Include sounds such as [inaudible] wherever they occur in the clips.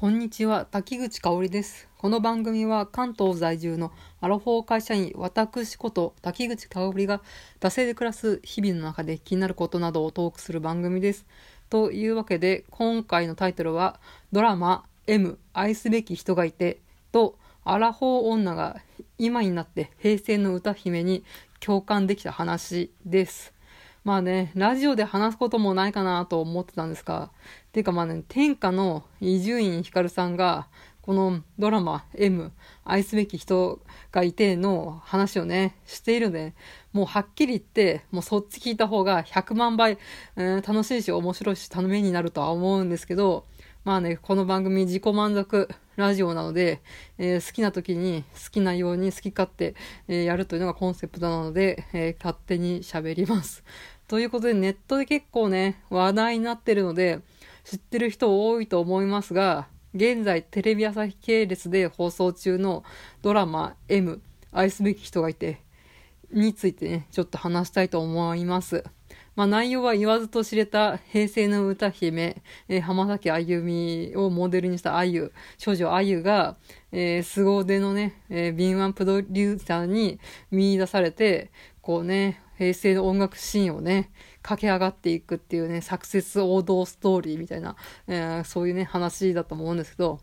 こんにちは、滝口香織です。この番組は関東在住のアラフォー会社員、私こと滝口香織が、惰性で暮らす日々の中で気になることなどをトークする番組です。というわけで、今回のタイトルは、ドラマ M 愛すべき人がいて、と、アラフォー女が今になって平成の歌姫に共感できた話です。まあね、ラジオで話すこともないかなと思ってたんですが、ていうかまあね、天下の伊集院光さんが、このドラマ M、愛すべき人がいての話をね、しているので、もうはっきり言って、もうそっち聞いた方が100万倍、えー、楽しいし面白いしためになるとは思うんですけど、まあね、この番組自己満足。ラジオなので、えー、好きな時に好きなように好き勝手、えー、やるというのがコンセプトなので、え勝手に喋ります。ということでネットで結構ね、話題になってるので、知ってる人多いと思いますが、現在テレビ朝日系列で放送中のドラマ M 愛すべき人がいてについてね、ちょっと話したいと思います。まあ、内容は言わずと知れた平成の歌姫、えー、浜崎あゆみをモデルにしたあゆ、少女あゆが、えー、凄腕のね、えー、敏腕プロデューサーに見出されて、こうね、平成の音楽シーンをね、駆け上がっていくっていうね、サクセス王道ストーリーみたいな、えー、そういうね、話だと思うんですけど、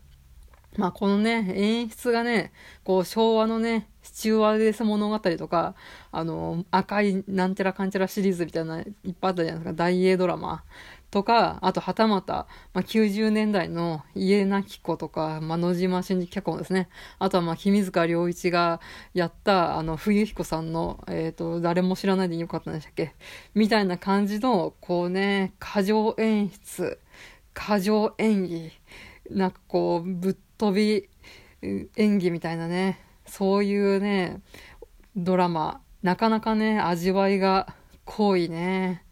まあこのね、演出がね、こう昭和のね、スチュワーデス物語とか、あの、赤いなんちゃらかんちゃらシリーズみたいな、いっぱいあったじゃないですか、大英ドラマ。とか、あとはたまた、まあ、90年代の家なき子とか、まあ、野島真司脚本ですね。あとはまあ、君塚良一がやった、あの、冬彦さんの、えっ、ー、と、誰も知らないでよかったんでしたっけ？みたいな感じの、こうね、過剰演出、過剰演技、なんかこう、ぶっ飛び演技みたいなね、そういうね、ドラマ、なかなかね、味わいが濃いね。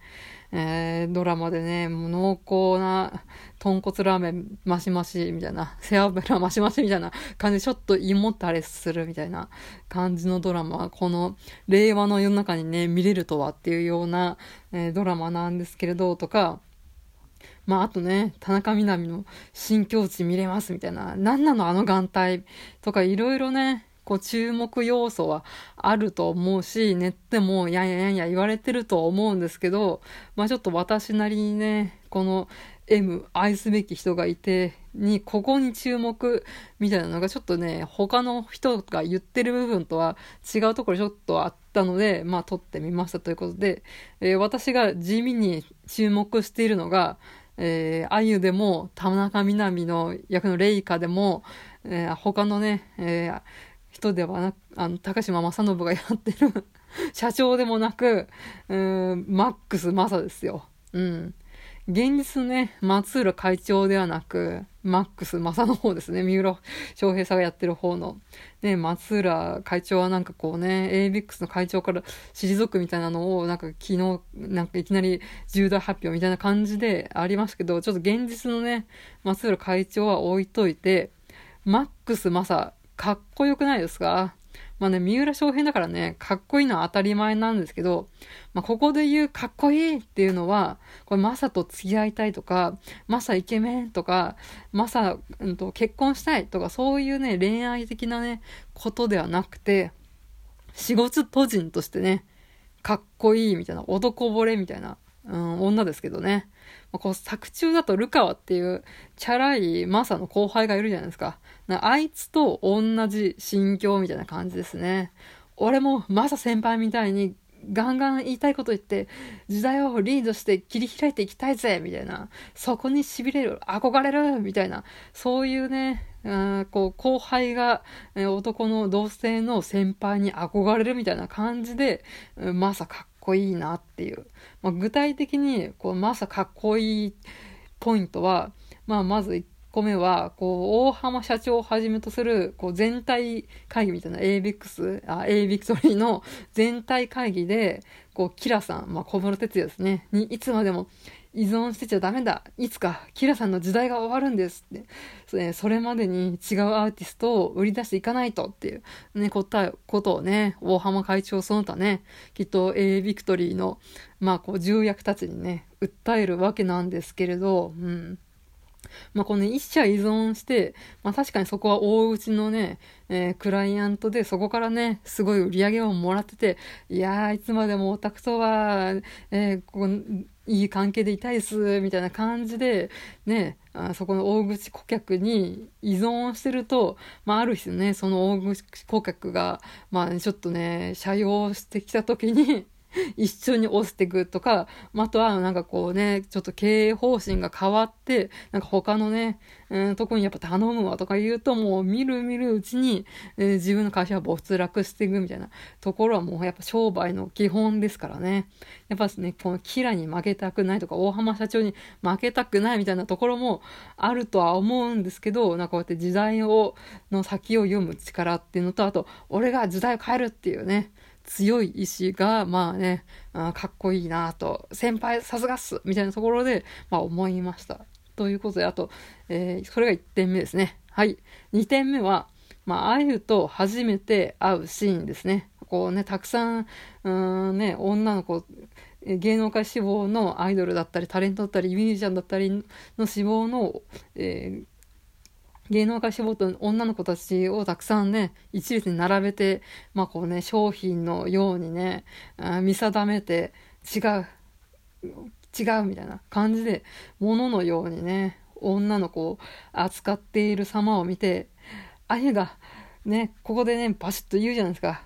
えー、ドラマでね、もう濃厚な豚骨ラーメンマシマシみたいな、背脂マシマシみたいな。感じでちょっと胃もたれするみたいな。感じのドラマ、この令和の世の中にね、見れるとはっていうような、えー、ドラマなんですけれど、とか、まあ、あとね、田中みな実の新境地見れますみたいな、なんなのあの眼帯とかいろいろね、こう注目要素はあると思うし、ネットもやんややんや言われてると思うんですけど、まあちょっと私なりにね、この M 愛すべき人がいて、に、ここに注目みたいなのがちょっとね、他の人が言ってる部分とは違うところちょっとあったので、まあ撮ってみましたということで、えー、私が地味に注目しているのが、えー、あゆでも、田中みな実の役のレイカでも、えー、他のね、えー、人ではなく、あの、高島正信がやってる [laughs] 社長でもなく、うん、マックス正ですよ。うん。現実ね、松浦会長ではなく、マックスマサの方ですね。三浦翔平さんがやってる方の。ね、松浦会長はなんかこうね、ABEX の会長から退くみたいなのを、なんか昨日、なんかいきなり重大発表みたいな感じでありますけど、ちょっと現実のね、松浦会長は置いといて、マックスマサかっこよくないですか？まあね、三浦翔平だからね、かっこいいのは当たり前なんですけど、まあ、ここで言うかっこいいっていうのは、これマサと付き合いたいとか、マサイケメンとか、マサ、うんと、結婚したいとか、そういうね、恋愛的なね、ことではなくて、仕事都人としてね、かっこいいみたいな、男惚れみたいな、うん、女ですけどね。こう作中だとルカワっていうチャラいマサの後輩がいるじゃないですか。あいつと同じ心境みたいな感じですね。俺もマサ先輩みたいにガンガン言いたいこと言って、時代をリードして切り開いていきたいぜみたいな。そこに痺れる、憧れるみたいな。そういうね、うんこう後輩が、男の同性の先輩に憧れるみたいな感じで、まさかっこいいなっていう。まあ、具体的に、こう、まさかっこいいポイントは、まあ、まず1個目は、こう、大浜社長をはじめとする、こう、全体会議みたいな ABIX、あ、A ビクトリーの全体会議で、こう、キラさん、まあ、小室哲也ですね、にいつまでも依存してちゃダメだ。いつかキラさんの時代が終わるんですって。それそれまでに違うアーティストを売り出していかないとっていう。ね答えことをね大浜会長その他ねきっと A ビクトリーのまあこう重役たちにね訴えるわけなんですけれどうん。まあ、この一社依存して、まあ、確かにそこは大内のね、えー、クライアントで、そこからね、すごい売り上げをもらってて、いやー、いつまでもオタクとは、えー、ここ、いい関係でいたいっす、みたいな感じで、ね、あそこの大口顧客に依存してると、まあ、ある日ね、その大口顧客が、まあ、ちょっとね、社用してきた時に [laughs] 一緒に押していくとか、あとはなんかこうね、ちょっと経営方針が変わって、なんか他のね、うん、とこにやっぱ頼むわとか言うともう見る見るうちに、えー、自分の会社は没落していくみたいなところはもうやっぱ商売の基本ですからね。やっぱすね、このキラに負けたくないとか、大浜社長に負けたくないみたいなところもあるとは思うんですけど、なんかこうやって時代を、の先を読む力っていうのと、あと、俺が時代を変えるっていうね、強い意志が、まあね、あかっこいいなと、先輩さすがっすみたいなところで、まあ思いました。ということで、あと、えー、それが1点目ですね。はい。2点目は、まあ、あゆと初めて会うシーンですね。こうね、たくさん、うんね、女の子、芸能界志望のアイドルだったり、タレントだったり、ミュージシャンだったりの志望の、えー芸能界志望と女の子たちをたくさんね、一列に並べて、まあこうね、商品のようにね、見定めて、違う、違うみたいな感じで、物のようにね、女の子を扱っている様を見て、あゆが、ね、ここでね、バシッと言うじゃないですか。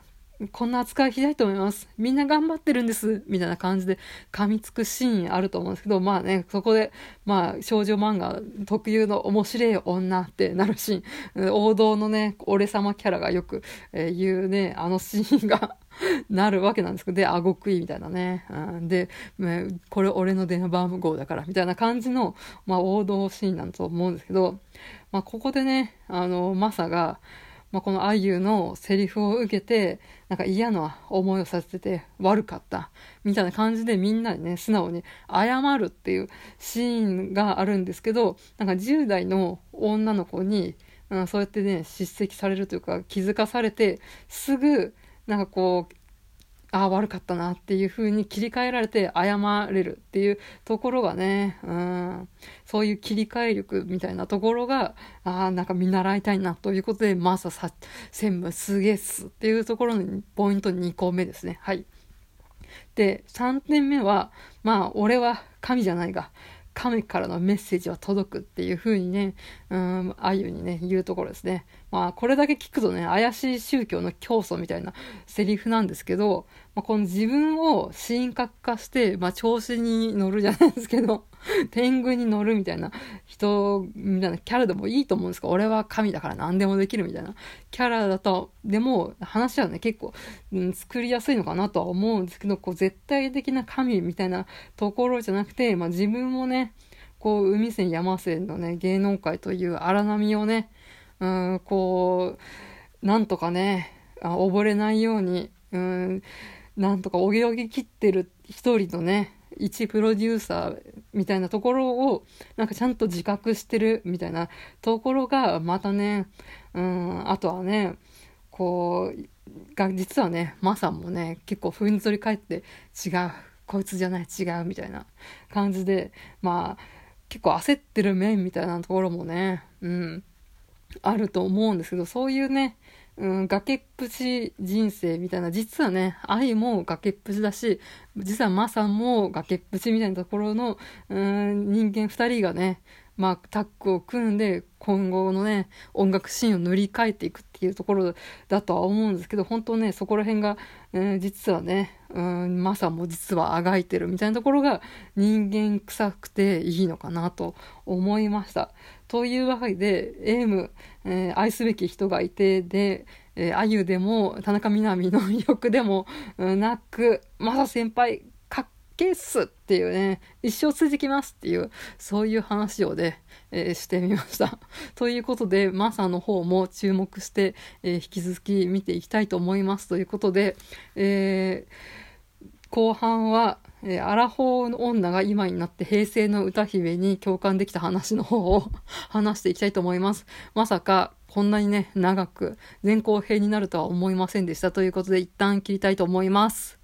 こんな扱いひどいと思います。みんな頑張ってるんです。みたいな感じで噛みつくシーンあると思うんですけど、まあね、そこで、まあ少女漫画特有の面白い女ってなるシーン、王道のね、俺様キャラがよく、えー、言うね、あのシーンが [laughs] なるわけなんですけど、で、あご食いみたいなね。うん、で、これ俺の電話番号だから、みたいな感じの、まあ王道シーンなんだと思うんですけど、まあここでね、あの、マサが、まあ、このあゆのセリフを受けて、なんか嫌な思いをさせてて悪かった。みたいな感じでみんなにね、素直に謝るっていうシーンがあるんですけど、なんか10代の女の子に、うん、そうやってね、叱責されるというか気づかされて、すぐ、なんかこう、ああ、悪かったなっていう風に切り替えられて謝れるっていうところがね、うん、そういう切り替え力みたいなところが、ああ、なんか見習いたいなということで、まささ、専務すげえっすっていうところのポイント2個目ですね。はい。で、3点目は、まあ、俺は神じゃないが、神からのメッセージは届くっていう風にね、うん、あゆにね、言うところですね。まあ、これだけ聞くとね、怪しい宗教の教祖みたいなセリフなんですけど、まあ、この自分を神格化して、まあ、調子に乗るじゃないですけど、[laughs] 天狗に乗るみたいな人、みたいなキャラでもいいと思うんですか？俺は神だから何でもできるみたいな。キャラだと、でも話はね、結構、うん、作りやすいのかなとは思うんですけど、こう絶対的な神みたいなところじゃなくて、まあ、自分もね、こう、海線山線のね、芸能界という荒波をね、うん、こう、なんとかね、溺れないように、うん、なんとかおぎおぎ切ってる一人のね、一プロデューサーみたいなところをなんかちゃんと自覚してるみたいなところがまたね、うん、あとはね、こう、が実はね、マサもね、結構ふんぞり返って違う、こいつじゃない、違うみたいな感じで、まあ、結構焦ってる面みたいなところもね、うん、あると思うんですけど、そういうね、うん、崖っぷち人生みたいな、実はね、愛も崖っぷちだし、実はマサも崖っぷちみたいなところの、うん、人間二人がね、まあ、タッグを組んで今後のね、音楽シーンを塗り替えていくっていうところだとは思うんですけど、本当ね、そこら辺が、えー、実はね、うん、マサも実はあがいてるみたいなところが人間臭くていいのかなと思いました。というわけで、エイム、えー、愛すべき人がいてで、えー、あゆでも、田中みな実の魅力でもなく、マサ先輩、けっすっていうね、一生続きますっていう、そういう話をね、えー、してみました。[laughs] ということで、マサの方も注目して、えー、引き続き見ていきたいと思いますということで、えー、後半は、えー、アラフォーの女が今になって平成の歌姫に共感できた話の方を [laughs] 話していきたいと思います。まさか、こんなにね、長く前後編になるとは思いませんでしたということで一旦切りたいと思います。